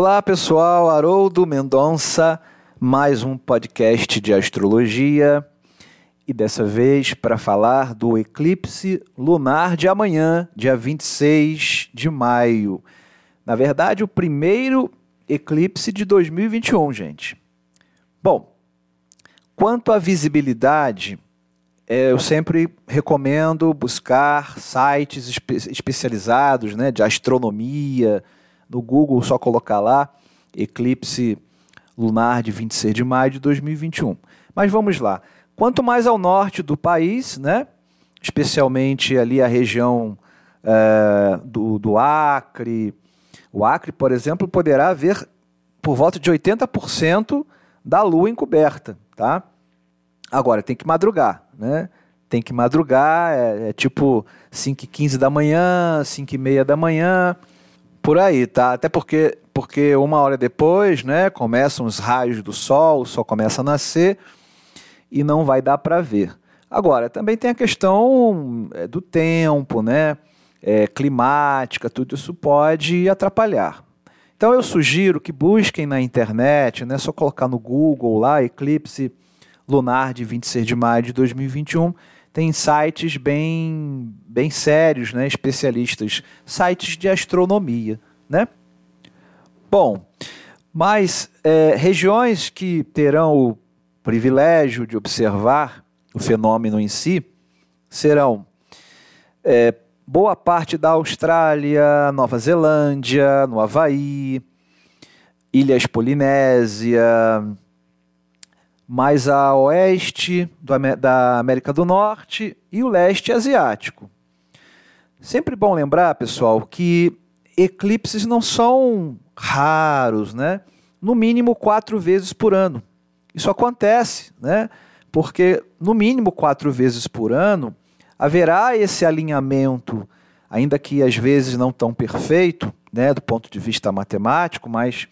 Olá pessoal, Haroldo Mendonça, mais um podcast de astrologia e dessa vez para falar do eclipse lunar de amanhã, dia 26 de maio. Na verdade, o primeiro eclipse de 2021, gente. Bom, quanto à visibilidade, é, eu sempre recomendo buscar sites espe especializados né, de astronomia. No Google, só colocar lá eclipse lunar de 26 de maio de 2021. Mas vamos lá. Quanto mais ao norte do país, né, especialmente ali a região é, do, do Acre, o Acre, por exemplo, poderá ver por volta de 80% da lua encoberta. Tá? Agora, tem que madrugar né? Tem que madrugar, é, é tipo 5 e 15 da manhã, 5 e meia da manhã, por aí, tá? Até porque, porque uma hora depois, né, começam os raios do sol, o sol começa a nascer e não vai dar para ver. Agora, também tem a questão é, do tempo, né? É, climática, tudo isso pode atrapalhar. Então eu sugiro que busquem na internet, né? Só colocar no Google lá, eclipse lunar de 26 de maio de 2021 tem sites bem, bem sérios, né, especialistas, sites de astronomia, né? Bom, mas é, regiões que terão o privilégio de observar o fenômeno em si serão é, boa parte da Austrália, Nova Zelândia, no Havaí, Ilhas Polinésia, mais a oeste da América do Norte e o leste asiático. Sempre bom lembrar, pessoal, que eclipses não são raros, né? No mínimo quatro vezes por ano. Isso acontece, né? Porque no mínimo quatro vezes por ano haverá esse alinhamento, ainda que às vezes não tão perfeito, né, do ponto de vista matemático, mas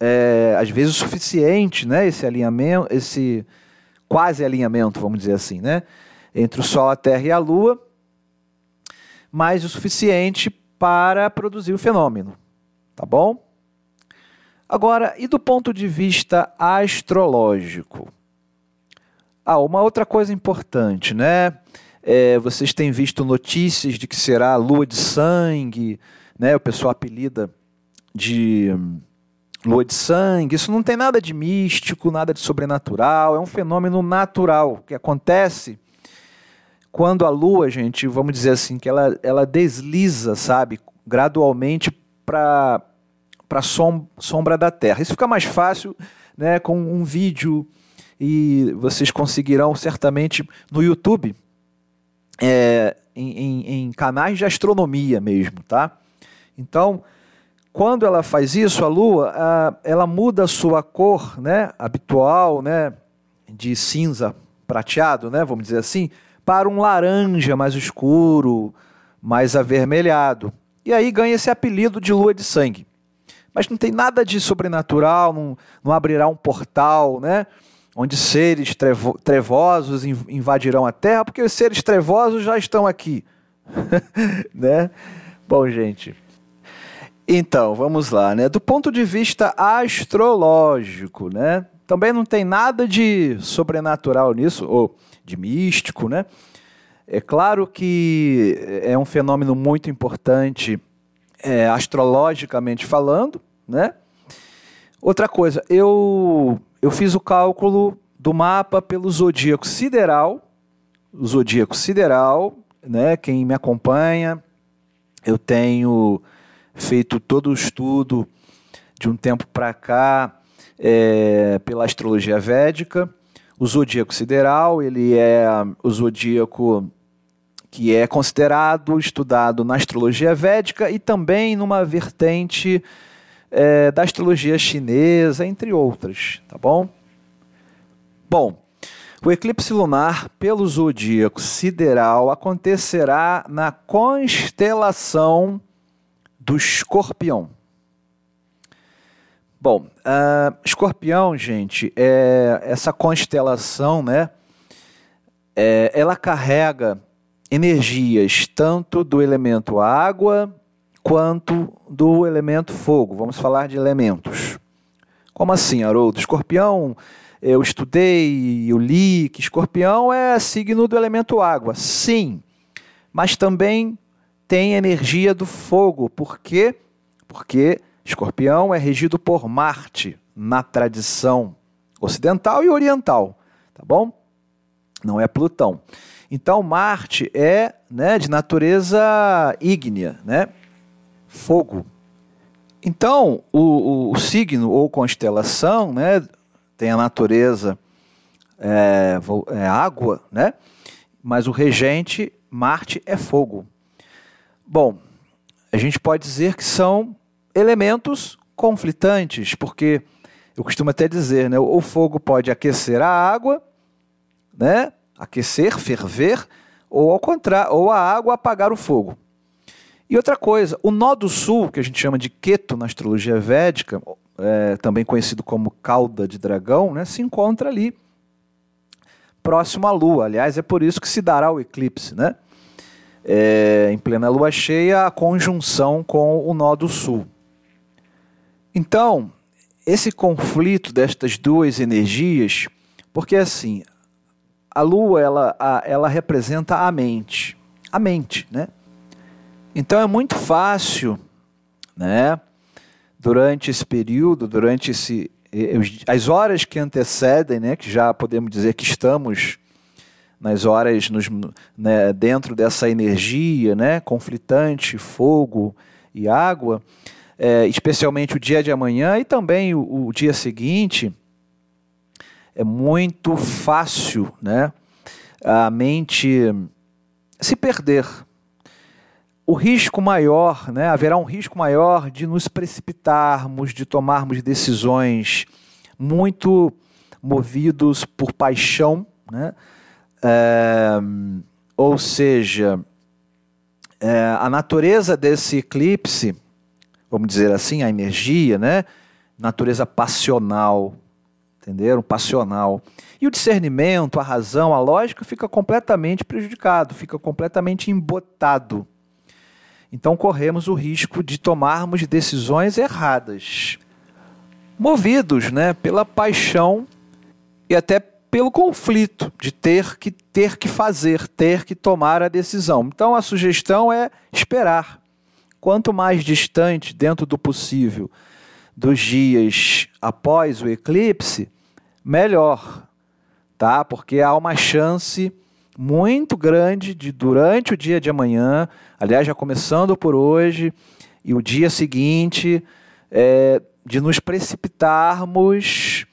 é, às vezes suficiente, né? Esse alinhamento, esse quase alinhamento, vamos dizer assim, né? Entre o Sol, a Terra e a Lua, mas o suficiente para produzir o fenômeno, tá bom? Agora, e do ponto de vista astrológico? Ah, uma outra coisa importante, né? É, vocês têm visto notícias de que será a lua de sangue, né? O pessoal apelida de lua de sangue, isso não tem nada de místico, nada de sobrenatural, é um fenômeno natural que acontece quando a lua, gente, vamos dizer assim, que ela, ela desliza, sabe, gradualmente para a som, sombra da Terra. Isso fica mais fácil né, com um vídeo e vocês conseguirão certamente no YouTube, é, em, em, em canais de astronomia mesmo, tá? Então, quando ela faz isso, a Lua, ela muda a sua cor né, habitual, né, de cinza prateado, né, vamos dizer assim, para um laranja mais escuro, mais avermelhado. E aí ganha esse apelido de lua de sangue. Mas não tem nada de sobrenatural, não, não abrirá um portal, né? Onde seres trevo, trevosos invadirão a Terra, porque os seres trevosos já estão aqui. né? Bom, gente. Então, vamos lá, né? Do ponto de vista astrológico, né? Também não tem nada de sobrenatural nisso, ou de místico, né? É claro que é um fenômeno muito importante é, astrologicamente falando, né? Outra coisa, eu, eu fiz o cálculo do mapa pelo zodíaco sideral, o zodíaco sideral, né? Quem me acompanha, eu tenho feito todo o estudo de um tempo para cá é, pela astrologia védica. O zodíaco sideral, ele é o zodíaco que é considerado, estudado na astrologia védica e também numa vertente é, da astrologia chinesa, entre outras, tá bom? Bom, o eclipse lunar pelo zodíaco sideral acontecerá na constelação do escorpião. Bom, uh, escorpião, gente, é essa constelação, né? É, ela carrega energias tanto do elemento água quanto do elemento fogo. Vamos falar de elementos. Como assim, Haroldo? Escorpião, eu estudei, eu li que escorpião é signo do elemento água. Sim, mas também tem energia do fogo. Por quê? Porque escorpião é regido por Marte na tradição ocidental e oriental, tá bom? Não é Plutão. Então Marte é né, de natureza ígnea, né? Fogo. Então, o, o, signo ou constelação né, tem a natureza é, é, água, né? mas o regente, Marte, é fogo. Bom, a gente pode dizer que são elementos conflitantes, porque eu costumo até dizer, né, o fogo pode aquecer a água, né, aquecer, ferver, ou ao contrário, ou a água apagar o fogo. E outra coisa, o nó do sul, que a gente chama de Keto na astrologia védica, é, também conhecido como cauda de dragão, né, se encontra ali próximo à Lua. Aliás, é por isso que se dará o eclipse, né? É, em plena lua cheia, a conjunção com o nó do sul. Então, esse conflito destas duas energias, porque assim, a lua ela, a, ela representa a mente, a mente, né? Então é muito fácil, né? Durante esse período, durante esse, as horas que antecedem, né? Que já podemos dizer que estamos nas horas nos, né, dentro dessa energia, né? Conflitante, fogo e água, é, especialmente o dia de amanhã e também o, o dia seguinte, é muito fácil, né? A mente se perder, o risco maior, né, haverá um risco maior de nos precipitarmos, de tomarmos decisões muito movidos por paixão, né? Ou seja, é, a natureza desse eclipse, vamos dizer assim, a energia, né? Natureza passional, entenderam? Passional. E o discernimento, a razão, a lógica fica completamente prejudicado, fica completamente embotado. Então corremos o risco de tomarmos decisões erradas, movidos, né, pela paixão e até pelo conflito de ter que ter que fazer, ter que tomar a decisão. Então a sugestão é esperar. Quanto mais distante dentro do possível dos dias após o eclipse, melhor, tá? Porque há uma chance muito grande de durante o dia de amanhã, aliás, já começando por hoje, e o dia seguinte, é, de nos precipitarmos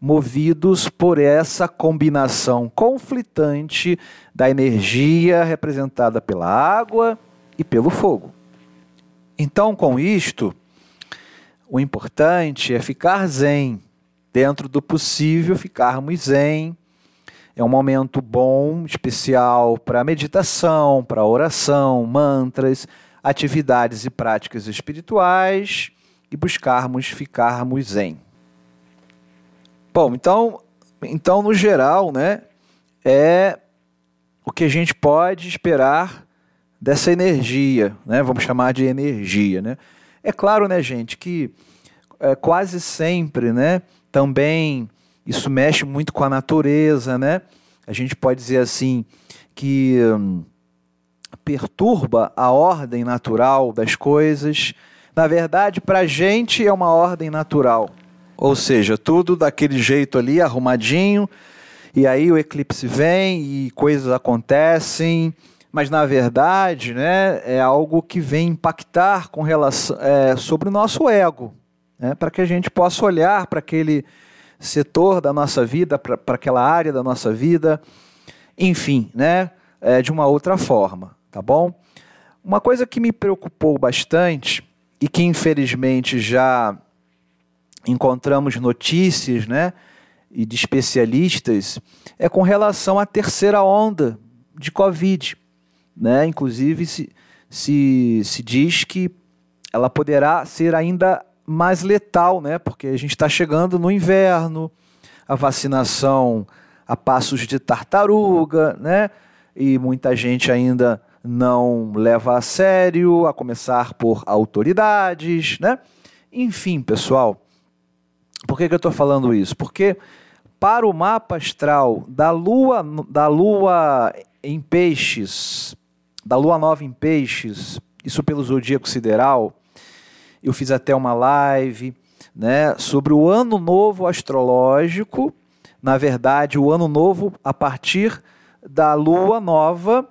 movidos por essa combinação conflitante da energia representada pela água e pelo fogo. Então, com isto, o importante é ficar zen, dentro do possível, ficarmos zen é um momento bom, especial para meditação, para oração, mantras, atividades e práticas espirituais e buscarmos ficarmos zen. Bom, então, então no geral, né, é o que a gente pode esperar dessa energia, né? Vamos chamar de energia, né? É claro, né, gente, que é, quase sempre, né, também isso mexe muito com a natureza, né? A gente pode dizer assim que hum, perturba a ordem natural das coisas. Na verdade, para a gente é uma ordem natural. Ou seja, tudo daquele jeito ali, arrumadinho, e aí o eclipse vem e coisas acontecem, mas na verdade né, é algo que vem impactar com relação, é, sobre o nosso ego, né, para que a gente possa olhar para aquele setor da nossa vida, para aquela área da nossa vida, enfim, né, é, de uma outra forma, tá bom? Uma coisa que me preocupou bastante e que infelizmente já encontramos notícias, né, e de especialistas, é com relação à terceira onda de Covid, né? Inclusive se, se, se diz que ela poderá ser ainda mais letal, né? Porque a gente está chegando no inverno, a vacinação a passos de tartaruga, né? E muita gente ainda não leva a sério, a começar por autoridades, né? Enfim, pessoal, por que, que eu estou falando isso? Porque para o mapa astral da Lua, da Lua em Peixes, da Lua Nova em Peixes, isso pelo zodíaco sideral, eu fiz até uma live, né, sobre o ano novo astrológico, na verdade, o ano novo a partir da lua nova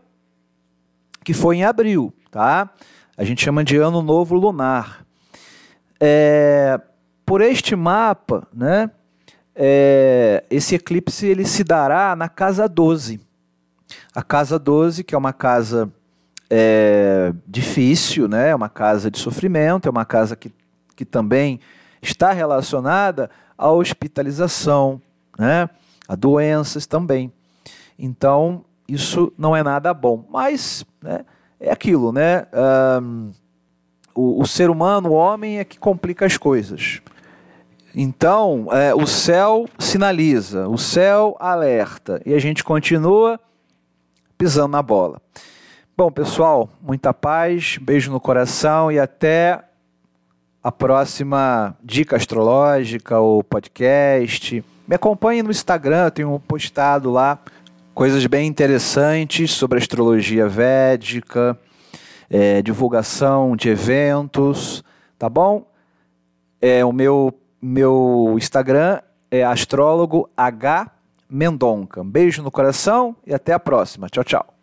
que foi em abril, tá? A gente chama de ano novo lunar. É, por este mapa, né, é, esse eclipse ele se dará na casa 12. A casa 12, que é uma casa é, difícil, né, é uma casa de sofrimento, é uma casa que, que também está relacionada à hospitalização, né, a doenças também. Então, isso não é nada bom. Mas né, é aquilo, né? Um, o, o, ser humano, o homem, é que complica as coisas. Então, é, o céu sinaliza, o céu alerta, e a gente continua pisando na bola. Bom, pessoal, muita paz, beijo no coração e até a próxima dica astrológica ou podcast. Me acompanhe no Instagram, tenho postado lá coisas bem interessantes sobre astrologia védica, é, divulgação de eventos, tá bom? É, o meu, meu Instagram é astrólogo H Mendonca. Um beijo no coração e até a próxima. Tchau, tchau.